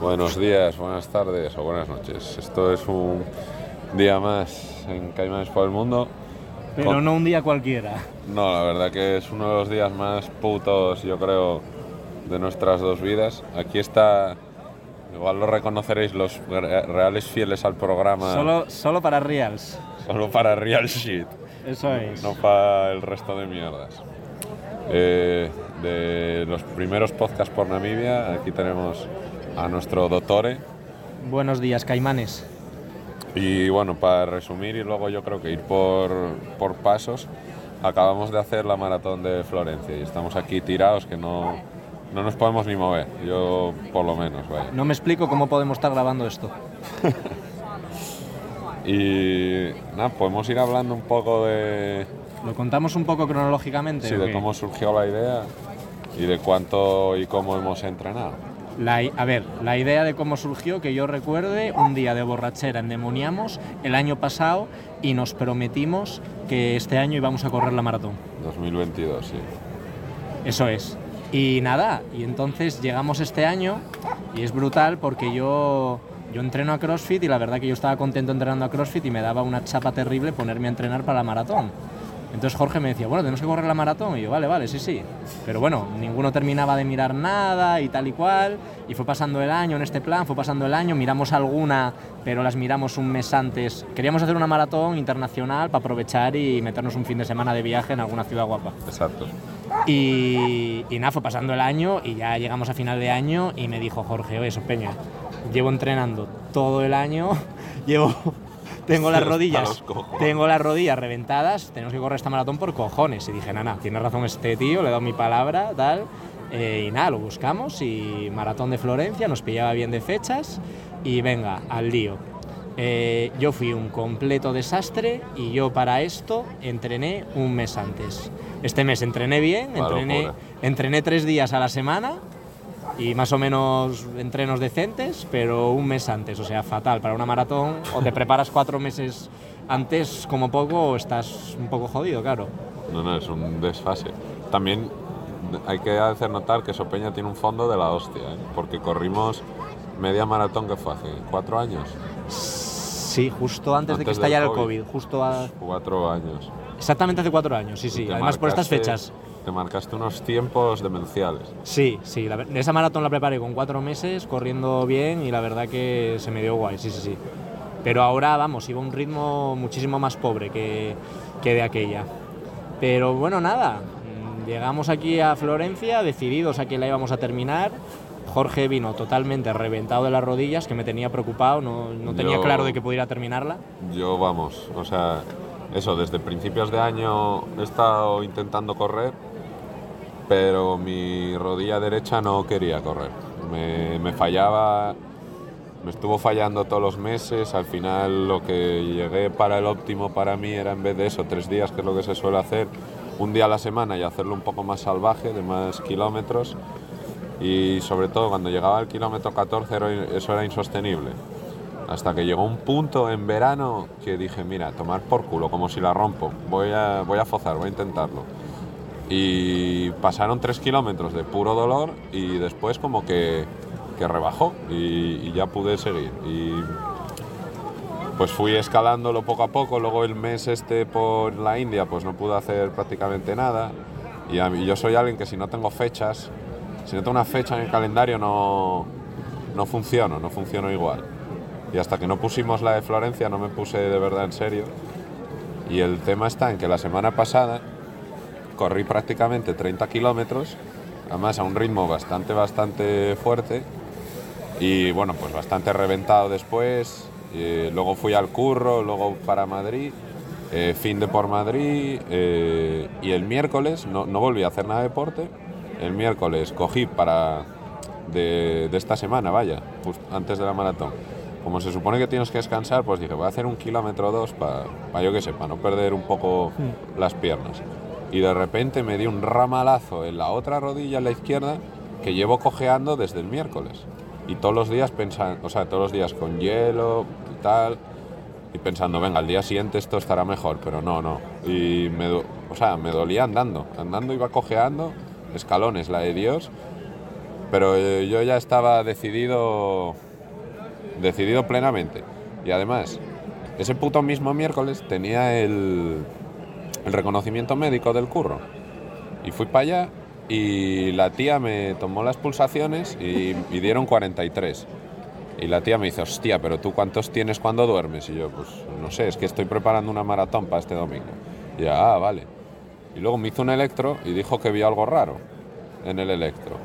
Buenos días, buenas tardes o buenas noches. Esto es un día más en Caimanes por el Mundo. Pero Con- no un día cualquiera. No, la verdad que es uno de los días más putos, yo creo, de nuestras dos vidas. Aquí está, igual lo reconoceréis los re- reales fieles al programa, Solo, solo para Reals. solo para real shit, Eso es. no para el resto de mierdas. Eh, de los primeros podcasts por Namibia, aquí tenemos a nuestro doctore. Buenos días, Caimanes. Y bueno, para resumir y luego yo creo que ir por, por pasos, acabamos de hacer la maratón de Florencia y estamos aquí tirados que no, no nos podemos ni mover, yo por lo menos, vaya. No me explico cómo podemos estar grabando esto. Y nada, podemos ir hablando un poco de, ¿Lo contamos un poco cronológicamente? sí, de cómo surgió la idea y de cuánto y cómo hemos entrenado. La a ver, la idea de cómo surgió, que yo recuerde, un día de borrachera endemoniamos el año pasado y nos prometimos que este año íbamos a correr la maratón. 2022, sí. Eso es. Y nada, y entonces llegamos este año y es brutal porque yo, yo entreno a CrossFit y la verdad que yo estaba contento entrenando a CrossFit y me daba una chapa terrible ponerme a entrenar para la maratón. Entonces Jorge me decía, bueno, tenemos que correr la maratón. Y yo, vale, vale, sí, sí. Pero bueno, ninguno terminaba de mirar nada y tal y cual. Y fue pasando el año en este plan, fue pasando el año, miramos alguna, pero las miramos un mes antes. Queríamos hacer una maratón internacional para aprovechar y meternos un fin de semana de viaje en alguna ciudad guapa. Exacto. Y, y nada, fue pasando el año y ya llegamos a final de año y me dijo Jorge, oye, Peña, llevo entrenando todo el año, llevo, tengo las rodillas, tengo las rodillas reventadas, tenemos que correr esta maratón por cojones. Y dije, nana, tiene razón este tío, le he dado mi palabra, tal. Eh, y nada, lo buscamos y maratón de Florencia, nos pillaba bien de fechas y venga, al lío. Eh, yo fui un completo desastre y yo para esto entrené un mes antes. Este mes entrené bien, entrené, entrené tres días a la semana y más o menos entrenos decentes, pero un mes antes, o sea, fatal para una maratón. O te preparas cuatro meses antes como poco o estás un poco jodido, claro. No, no, es un desfase. También hay que hacer notar que Sopeña tiene un fondo de la hostia, ¿eh? porque corrimos media maratón que fue hace cuatro años, Sí, justo antes, de que Antes estallara el COVID. COVID, justo a- cuatro años. exactamente hace cuatro años, sí, sí. Además por estas fechas. Te marcaste unos tiempos demenciales. Sí, sí, la esa maratón la preparé con cuatro meses, corriendo bien y la verdad que se me dio guay, sí, sí, sí. Pero ahora, vamos, iba a un ritmo muchísimo más pobre que, que de aquella. Pero bueno, nada, mm, llegamos aquí a Florencia, decididos a que la íbamos a terminar. Jorge vino totalmente reventado de las rodillas, que me tenía preocupado, no, no tenía Yo- claro de que pudiera terminarla. Yo, vamos, o sea, eso, desde principios de año he estado intentando correr, pero mi rodilla derecha no quería correr. Me, fallaba, me estuvo fallando todos los meses, al final lo que llegué para el óptimo para mí era en vez de eso, tres días, que es lo que se suele hacer, un día a la semana y hacerlo un poco más salvaje, de más kilómetros. Y sobre todo cuando llegaba al kilómetro 14 era- eso era insostenible. Hasta que llegó un punto en verano que dije, mira, tomar por culo, como si la rompo. Voy a, voy a fozar, voy a intentarlo. Y pasaron tres kilómetros de puro dolor y después como que, que rebajó y, y ya pude seguir. Y pues fui escalándolo poco a poco. Luego el mes este por la India pues no pude hacer prácticamente nada. Y a mí- yo soy alguien que si no tengo fechas, si no tengo una fecha en el calendario no, no funciono, no funciono igual. Y hasta que no pusimos la de Florencia no me puse de verdad en serio. Y el tema está en que la semana pasada corrí prácticamente 30 kilómetros, además a un ritmo bastante, bastante fuerte. Y bueno, pues bastante reventado después. Eh, luego fui al curro, luego para Madrid, eh, fin de por Madrid. eh, y el miércoles no, no volví a hacer nada de deporte. El miércoles cogí para de, de esta semana, vaya, just antes de la maratón. Como se supone que tienes que descansar, pues dije, voy a hacer un kilómetro o dos para, yo que sé, para no perder un poco las piernas. Y de repente me di un ramalazo en la otra rodilla, en la izquierda, que llevo cojeando desde el miércoles. Y todos los días pensando, o sea, todos los días con hielo y tal, y pensando, venga, al día siguiente esto estará mejor, pero no, no. Y me, o sea, me dolía andando, andando iba cojeando, escalones, la de Dios, Pero eh, yo ya estaba decidido, decidido plenamente. Y además, ese puto mismo miércoles tenía el, el reconocimiento médico del curro. Y fui para allá y la tía me tomó las pulsaciones y, y dieron 43. Y la tía me dice, hostia, pero tú cuántos tienes cuando duermes? Y yo, pues no sé, es que estoy preparando una maratón para este domingo. Y yo, ah, vale. Y luego me hizo un electro y dijo que vio algo raro en el electro.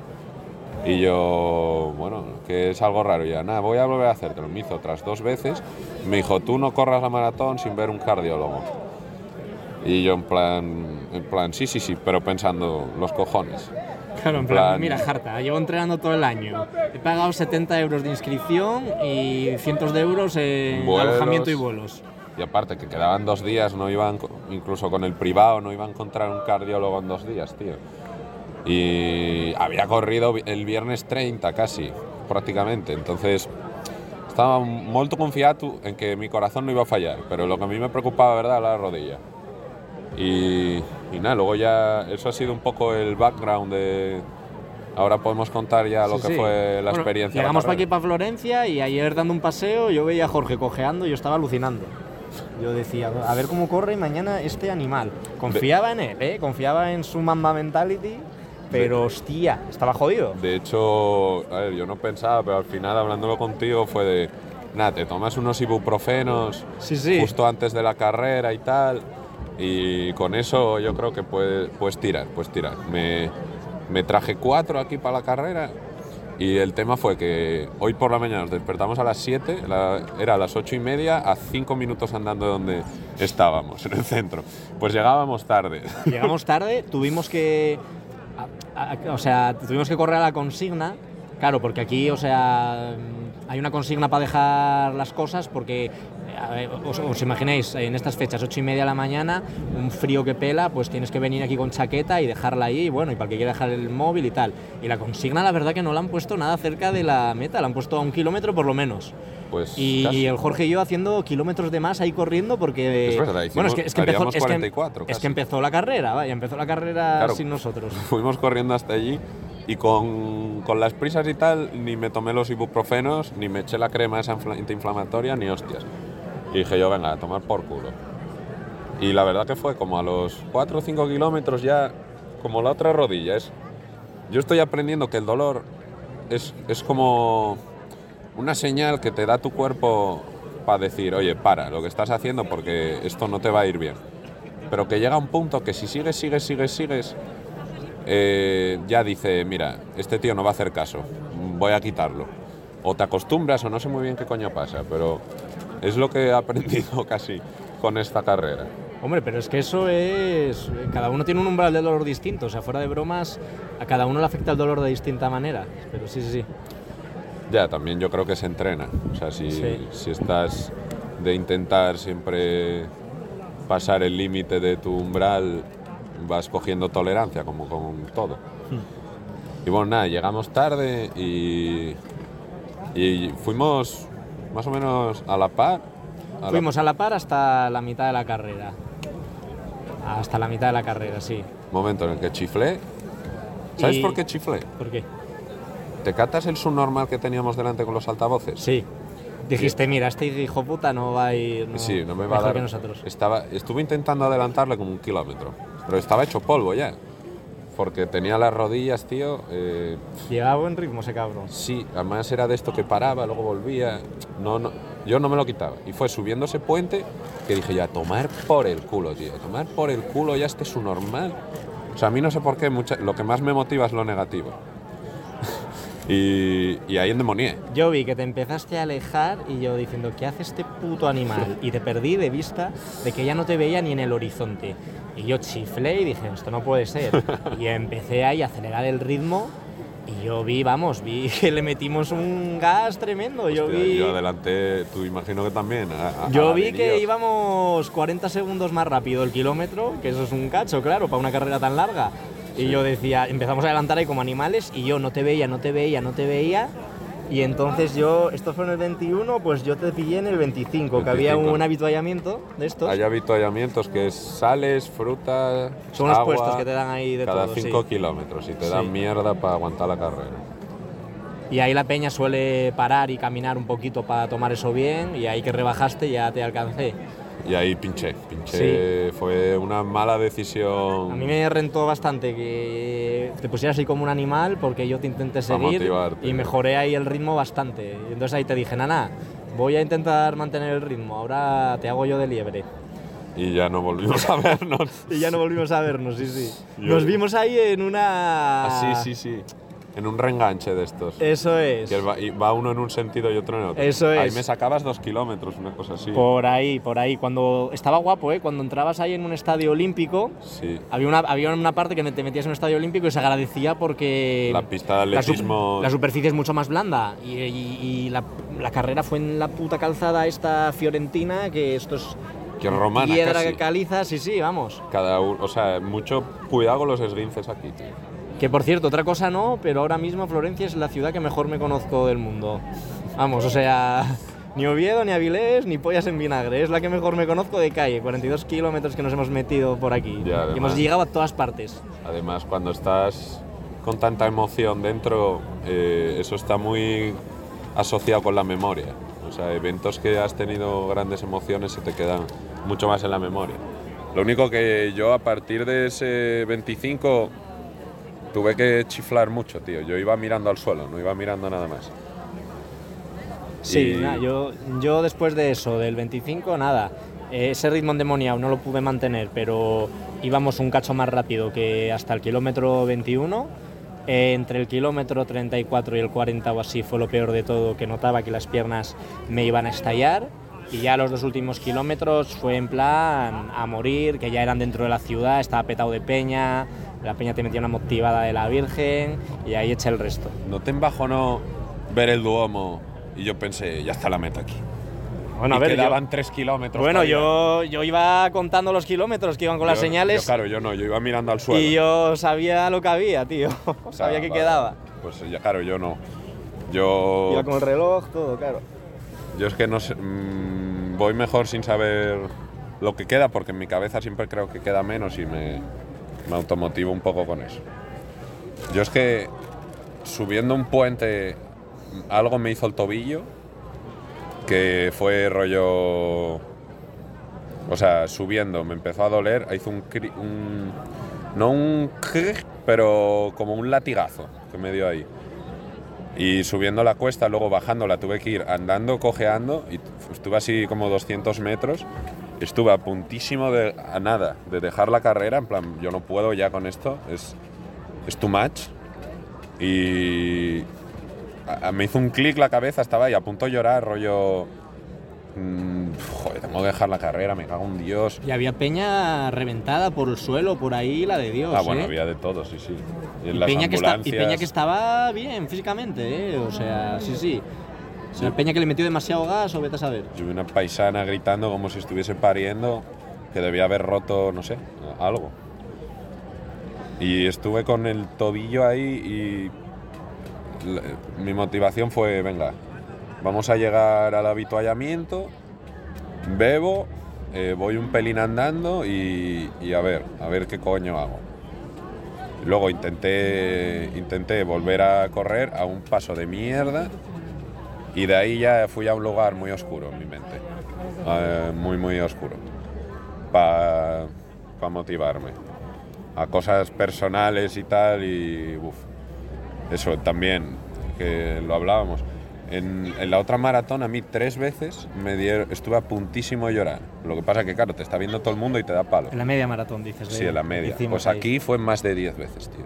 Y yo, bueno, que es algo raro. Ya, nada, voy a volver a hacértelo. Me hizo otras dos veces. Me dijo, tú no corras la maratón sin ver un cardiólogo. Y yo en plan, en plan, sí, sí, sí, pero pensando, los cojones. Claro, en plan, plan- mira, Jarta, llevo entrenando todo el año. He pagado 70 euros de inscripción y cientos de euros en Vuelos. alojamiento y vuelos. Y aparte, que quedaban dos días, no iban, incluso con el privado, no iba a encontrar un cardiólogo en dos días, tío. Y había corrido el viernes 30 casi, prácticamente. Entonces, estaba muy confiado en que mi corazón no iba a fallar, pero lo que a mí me preocupaba, ¿verdad?, era la rodilla. Y, y nada, luego ya, eso ha sido un poco el background de... Ahora podemos contar ya lo Sí, que sí. fue la Bueno, experiencia. Llegamos para aquí, para Florencia, y ayer dando un paseo yo veía a Jorge cojeando y yo estaba alucinando. Yo decía, a ver cómo corre mañana este animal. Confiaba en él, ¿eh? Confiaba en su mamba mentality, pero hostia, estaba jodido. De hecho, a ver, yo no pensaba, pero al final hablándolo contigo fue de, nada, te tomas unos ibuprofenos Sí, sí. justo antes de la carrera y tal, y con eso yo creo que puedes, puedes tirar, puedes tirar. Me, me traje cuatro aquí para la carrera y el tema fue que hoy por la mañana nos despertamos a las 7, la- era a las 8 y media, a 5 minutos andando de donde estábamos, en el centro. Pues llegábamos tarde. Llegamos tarde, tuvimos que. o sea, tuvimos que correr a la consigna. Claro, porque aquí, o sea, hay una consigna para dejar las cosas porque, os, os imagináis, en estas fechas, ocho y media de la mañana, un frío que pela, pues tienes que venir aquí con chaqueta y dejarla ahí, y bueno, y para el que quiera dejar el móvil y tal. Y la consigna, la verdad que no la han puesto nada cerca de la meta, la han puesto a un kilómetro por lo menos. Pues Y, casi. el Jorge y yo haciendo kilómetros de más ahí corriendo porque... Es verdad, bueno, es que, es que empezó, haríamos es que- 44 es casi. que empezó la carrera, vaya, empezó la carrera Claro. sin nosotros. Fuimos corriendo hasta allí y con, con las prisas y tal, ni me tomé los ibuprofenos, ni me eché la crema esa infla- antiinflamatoria, ni hostias. Y dije yo, venga, a tomar por culo. Y la verdad que fue como a los 4 o 5 kilómetros ya, como la otra rodilla. Es, yo estoy aprendiendo que el dolor es, es como una señal que te da tu cuerpo para decir, oye, para lo que estás haciendo porque esto no te va a ir bien. Pero que llega un punto que si sigues, sigues, sigues, sigues, eh, ya dice, mira, este tío no va a hacer caso, voy a quitarlo. O te acostumbras o no sé muy bien qué coño pasa, pero es lo que he aprendido casi con esta carrera. Hombre, pero es que eso es... Cada uno tiene un umbral de dolor distinto, o sea, fuera de bromas, a cada uno le afecta el dolor de distinta manera. Pero sí, sí, sí. Ya, también yo creo que se entrena. O sea, si, Sí. si estás de intentar siempre pasar el límite de tu umbral, vas cogiendo tolerancia, como con todo. Y bueno, nada, llegamos tarde y, y fuimos más o menos a la par. a la- Fuimos a la par hasta la mitad de la carrera. Hasta la mitad de la carrera, sí. momento en el que chiflé. ¿Sabes Y- por qué chiflé? ¿Por qué? ¿Te catas el subnormal que teníamos delante con los altavoces? Sí. Dijiste, mira, este hijo puta no va a ir no, Sí, no me va a dar. que nosotros. Estaba, estuve intentando adelantarle como un kilómetro, pero estaba hecho polvo ya. Porque tenía las rodillas, tío. eh, Llevaba buen ritmo ese cabrón. sí, además era de esto que paraba, luego volvía. No, no, yo no me lo quitaba. Y fue subiendo ese puente que dije ya, tomar por el culo, tío. Tomar por el culo, ya este es su normal. O sea, a mí no sé por qué, mucha- lo que más me motiva es lo negativo. Y, y ahí endemonié. Yo vi que te empezaste a alejar y yo diciendo, ¿qué hace este puto animal? Y te perdí de vista de que ya no te veía ni en el horizonte. Y yo chiflé y dije, esto no puede ser. Y empecé ahí a acelerar el ritmo y yo vi, vamos, vi que le metimos un gas tremendo. yo Hostia, vi, yo adelanté, tú imagino que también. a- a- yo a vi que íbamos 40 segundos más rápido el kilómetro, que eso es un cacho, claro, para una carrera tan larga. Y yo decía, empezamos a adelantar ahí como animales y yo no te veía, no te veía, no te veía. Y entonces yo, esto fue en el 21, pues yo te pillé en el 25, que había 25. un habituallamiento de estos. Hay avituallamientos que es sales, fruta, Son los agua, puestos que te dan ahí de cada todo, 5 sí. kilómetros y te Sí. dan mierda para aguantar la carrera. Y ahí la peña suele parar y caminar un poquito para tomar eso bien y ahí que rebajaste ya te alcancé. Y ahí pinché, pinché, fue una mala decisión. A mí me rentó bastante que te pusieras así como un animal porque yo te intenté seguir y mejoré ahí el ritmo bastante. Y entonces ahí te dije, nana, voy a intentar mantener el ritmo, ahora te hago yo de liebre. Y ya no volvimos a vernos. Y ya no volvimos a vernos, sí, sí. Yo- Nos vimos ahí en una... Ah, sí, sí, sí. En un reenganche de estos. Eso es. Que va, y va uno en un sentido y otro en otro. Eso Ahí es. me sacabas dos kilómetros, una cosa así. Por ahí, por ahí. Cuando estaba guapo, ¿eh? Cuando entrabas ahí en un estadio olímpico, Sí. había una, había una parte que te metías en un estadio olímpico y se agradecía porque... La pista de la atletismo. La, superficie es mucho más blanda y, y- y la, la carrera fue en la puta calzada esta fiorentina, que esto es Que romana piedra casi. caliza, sí, sí, vamos. Cada uno, o sea, mucho cuidado con los esguinces aquí, tío. Que por cierto, otra cosa no, pero ahora mismo Florencia es la ciudad que mejor me conozco del mundo. Vamos, o sea, ni Oviedo, ni Avilés, ni Pollas en Vinagre. Es la que mejor me conozco de calle. 42 kilómetros que nos hemos metido por aquí. Ya, además. y hemos llegado a todas partes. Además, cuando estás con tanta emoción dentro, eh, eso está muy asociado con la memoria. O sea, eventos que has tenido grandes emociones se te quedan mucho más en la memoria. Lo único que yo a partir de ese 25 tuve que chiflar mucho, tío. Yo iba mirando al suelo, no iba mirando nada más. Sí, Y- nada, yo, yo después de eso, del 25, nada. Eh, ese ritmo endemoniado no lo pude mantener, pero íbamos un cacho más rápido que hasta el kilómetro 21. Eh, entre el kilómetro 34 y el 40 o así fue lo peor de todo, que notaba que las piernas me iban a estallar. Y ya los dos últimos kilómetros fue en plan a morir, que ya eran dentro de la ciudad, estaba petado de peña, la peña te metía una motivada de la Virgen y ahí eché el resto. ¿No te embajonó ver el Duomo? Y yo pensé, ya está la meta aquí. Bueno, y a ver, yo- quedaban tres kilómetros. Bueno, yo, yo iba contando los kilómetros que iban con las señales yo, claro, yo no, yo iba mirando al suelo. y yo sabía lo que había, tío. O sea, sabía que vale. quedaba. Pues ya, claro, yo no. Yo, Iba con el reloj, todo, claro. yo es que no sé, mm, voy mejor sin saber lo que queda, porque en mi cabeza siempre creo que queda menos y me, me automotivo un poco con eso. Yo es que subiendo un puente algo me hizo el tobillo, que fue rollo... O sea, subiendo me empezó a doler, hizo un... un- no un... pero como un latigazo que me dio ahí. Y subiendo la cuesta, luego bajándola, tuve que ir andando, cojeando, y estuve así como 200 metros. Estuve a puntísimo de a nada, de dejar la carrera, en plan, yo no puedo ya con esto, es, es too much. Y a- a- me hizo un clic la cabeza, estaba ahí a punto de llorar, rollo... mm, joder, tengo que dejar la carrera, me cago en Dios. Y había peña reventada por el suelo, por ahí, la de Dios. Ah, bueno, ¿eh? había de todo, sí, sí. Y y, peña que está- y peña que estaba bien físicamente, ¿eh? O sea, sí, sí. O sea, peña que le metió demasiado gas o vete a saber. Yo vi una paisana gritando como si estuviese pariendo, que debía haber roto, no sé, algo. Y estuve con el tobillo ahí y la- mi motivación fue, venga, vamos a llegar al habituallamiento, bebo, eh, voy un pelín andando y, y a ver, a ver qué coño hago. Luego intenté, intenté volver a correr a un paso de mierda y de ahí ya fui a un lugar muy oscuro en mi mente. Eh, muy, muy oscuro. Para motivarme. A cosas personales y tal. Y uf, eso también, que lo hablábamos. En, en la otra maratón a mí tres veces me dieron, estuve a puntísimo de llorar. Lo que pasa que, claro, te está viendo todo el mundo y te da palo. En la media maratón, dices. Sí, en la media. Pues ahí. aquí fue más de 10 veces, tío.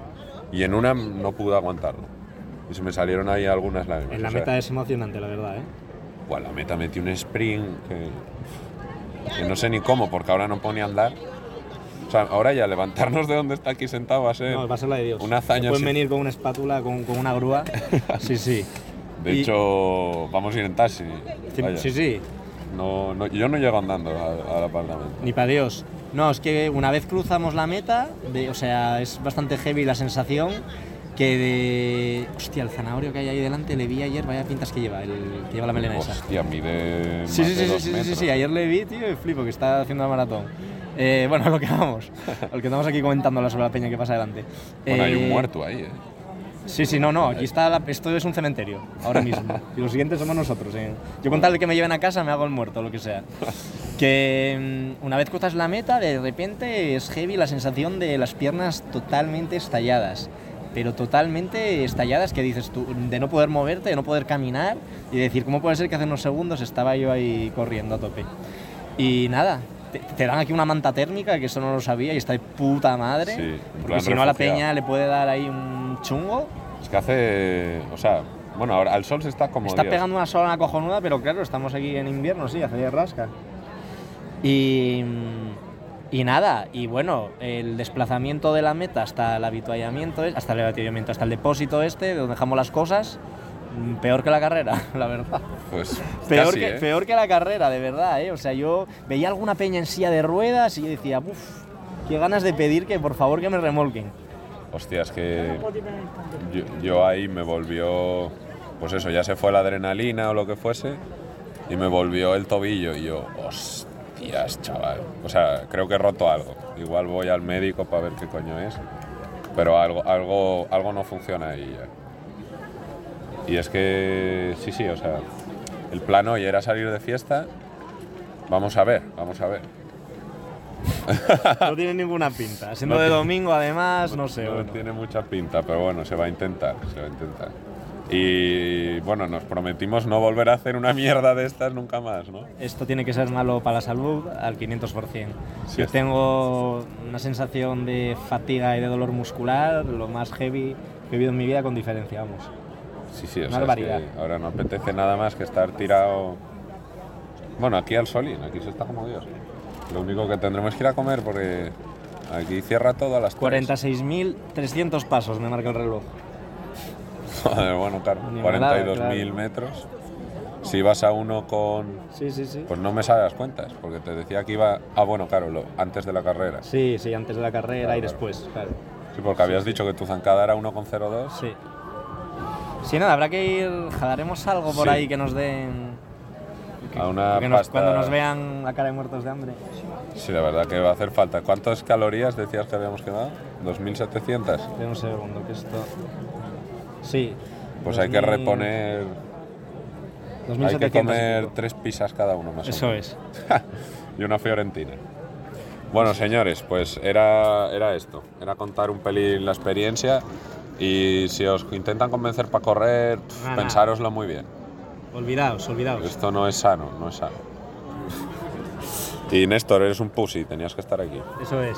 Y en una no pude aguantarlo. Y se me salieron ahí algunas lágrimas. En la o sea, meta es emocionante, la verdad, ¿eh? Buah, la meta metí un sprint que, que no sé ni cómo, porque ahora no pone a andar. O sea, ahora ya levantarnos de donde está aquí sentado va a ser... No, va a ser la de Dios. Una hazaña Pueden venir con una espátula, con, con una grúa. sí, sí. De y- hecho, vamos a ir en taxi. Sí, vaya. sí, sí. No, no- yo no llego andando al apartamento. Ni para Dios. No, es que una vez cruzamos la meta, de, o sea, es bastante heavy la sensación que de... Hostia, el zanahorio que hay ahí delante le vi ayer, vaya pintas que lleva, el que lleva la melena esa. Hostia, mide Sí, sí, sí, sí, sí, sí, sí, ayer le vi, tío, y flipo, que está haciendo la maratón. Eh, bueno, a lo que vamos, a lo que estamos aquí comentando sobre la peña que pasa adelante. Bueno, hay un Eh, muerto ahí, ¿eh? Sí, sí, no, no, aquí está, la- esto es un cementerio, ahora mismo. Y los siguientes somos nosotros. ¿eh? Yo con tal de que me lleven a casa me hago el muerto, lo que sea. Que mm, una vez cruzas la meta, de repente es heavy la sensación de las piernas totalmente estalladas. Pero totalmente estalladas, que dices tú, de no poder moverte, de no poder caminar y decir, ¿cómo puede ser que hace unos segundos estaba yo ahí corriendo a tope? Y nada, te, te dan aquí una manta térmica, que eso no lo sabía, y está de puta madre. Sí, porque si no a la peña le puede dar ahí un chungo. Es que hace. O sea, bueno, ahora al sol se está como. Está Dios. pegando una sola cojonuda, pero claro, estamos aquí en invierno, sí, hace rasca. Y, y nada, y bueno, el desplazamiento de la meta hasta el habituallamiento, es- hasta el habituallamiento, hasta el depósito este, donde dejamos las cosas, mm, peor que la carrera, la verdad. Pues. Peor, casi, que, ¿eh? peor que la carrera, de verdad, ¿eh? O sea, yo veía alguna peña en silla de ruedas y yo decía, uff, qué ganas de pedir que por favor que me remolquen. Hostia, es que. Yo, yo ahí me volvió. Pues eso, ya se fue la adrenalina o lo que fuese. Y me volvió el tobillo. Y yo, hostias, chaval. O sea, creo que he roto algo. Igual voy al médico para ver qué coño es. Pero algo, algo, algo no funciona ahí ya. Y es que. Sí, sí, o sea. El plan hoy era salir de fiesta. Vamos a ver, vamos a ver. No tiene ninguna pinta. Siendo No de tiene- domingo, además, no sé. No bueno. tiene mucha pinta, pero bueno, se va a intentar, se va a intentar. Y bueno, nos prometimos no volver a hacer una mierda de estas nunca más, ¿no? Esto tiene que ser malo para la salud al 500%. Sí, Yo tengo una sensación de fatiga y de dolor muscular, lo más heavy que he vivido en mi vida con diferencia, vamos. Sí, sí, o Una sea, es barbaridad. que ahora no apetece nada más que estar tirado. Bueno, aquí al solín, aquí se está como Dios. Lo único que tendremos que ir a comer porque aquí cierra todo a las 3. 46.300 pasos me marca el reloj. Joder, bueno, claro, Animalada, 42.000 claro. metros. Si vas a uno con. Sí, sí, sí. Pues no me sale las cuentas, porque te decía que iba. Ah, bueno, claro, lo- antes de la carrera. Sí, sí, antes de la carrera Claro, y después, claro. Sí, porque habías dicho que tu zancada era 1,02. Sí. Sí, nada, habrá que ir, jalaremos algo por ahí que nos den... que- A una que nos- pasta- cuando nos vean la cara de muertos de hambre. Sí, la verdad que va a hacer falta. ¿Cuántas calorías decías que habíamos quedado? ¿2.700? Espera un segundo, que esto... Sí. Pues hay que 2000 reponer. Hay 2700 que comer tres pizzas cada uno más o Eso menos. es. y una fiorentina. Bueno, señores, pues era, era esto. Era contar un pelín la experiencia. Y si os intentan convencer para correr, pf, Nada. pensároslo muy bien. Olvidaos, olvidaos. Esto no es sano, no es sano. Y Néstor, eres un pussy, tenías que estar aquí. Eso es.